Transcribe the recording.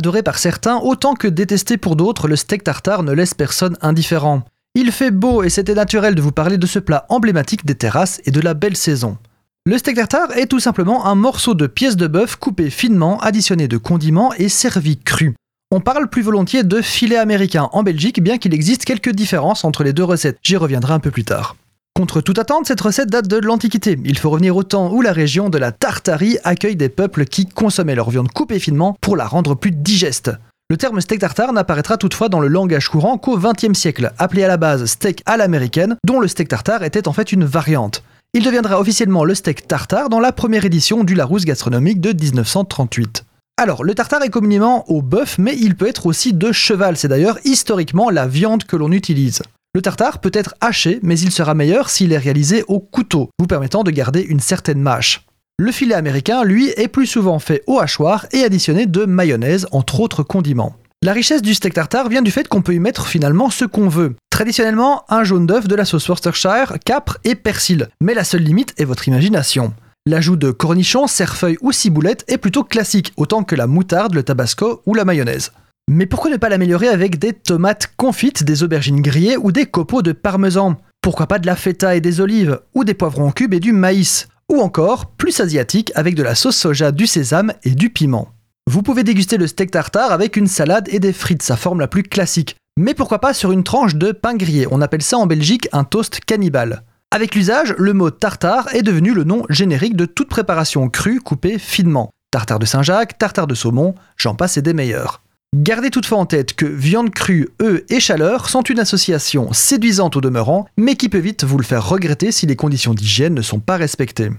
Adoré par certains autant que détesté pour d'autres, le steak tartare ne laisse personne indifférent. Il fait beau et c'était naturel de vous parler de ce plat emblématique des terrasses et de la belle saison. Le steak tartare est tout simplement un morceau de pièce de bœuf coupé finement, additionné de condiments et servi cru. On parle plus volontiers de filet américain en Belgique, bien qu'il existe quelques différences entre les deux recettes. J'y reviendrai un peu plus tard. Contre toute attente, cette recette date de l'Antiquité. Il faut revenir au temps où la région de la Tartarie accueille des peuples qui consommaient leur viande coupée finement pour la rendre plus digeste. Le terme steak tartare n'apparaîtra toutefois dans le langage courant qu'au XXe siècle, appelé à la base steak à l'américaine, dont le steak tartare était en fait une variante. Il deviendra officiellement le steak tartare dans la première édition du Larousse gastronomique de 1938. Alors, le tartare est communément au bœuf, mais il peut être aussi de cheval. C'est d'ailleurs historiquement la viande que l'on utilise. Le tartare peut être haché, mais il sera meilleur s'il est réalisé au couteau, vous permettant de garder une certaine mâche. Le filet américain, lui, est plus souvent fait au hachoir et additionné de mayonnaise, entre autres condiments. La richesse du steak tartare vient du fait qu'on peut y mettre finalement ce qu'on veut. Traditionnellement, un jaune d'œuf, de la sauce Worcestershire, capre et persil. Mais la seule limite est votre imagination. L'ajout de cornichons, cerfeuil ou ciboulette est plutôt classique, autant que la moutarde, le tabasco ou la mayonnaise. Mais pourquoi ne pas l'améliorer avec des tomates confites, des aubergines grillées ou des copeaux de parmesan? Pourquoi pas de la feta et des olives, ou des poivrons en cubes et du maïs? Ou encore, plus asiatique, avec de la sauce soja, du sésame et du piment. Vous pouvez déguster le steak tartare avec une salade et des frites, sa forme la plus classique. Mais pourquoi pas sur une tranche de pain grillé? On appelle ça en Belgique un toast cannibale. Avec l'usage, le mot tartare est devenu le nom générique de toute préparation crue coupée finement. Tartare de Saint-Jacques, tartare de saumon, j'en passe et des meilleurs. Gardez toutefois en tête que viande crue, œufs et chaleur sont une association séduisante au demeurant, mais qui peut vite vous le faire regretter si les conditions d'hygiène ne sont pas respectées.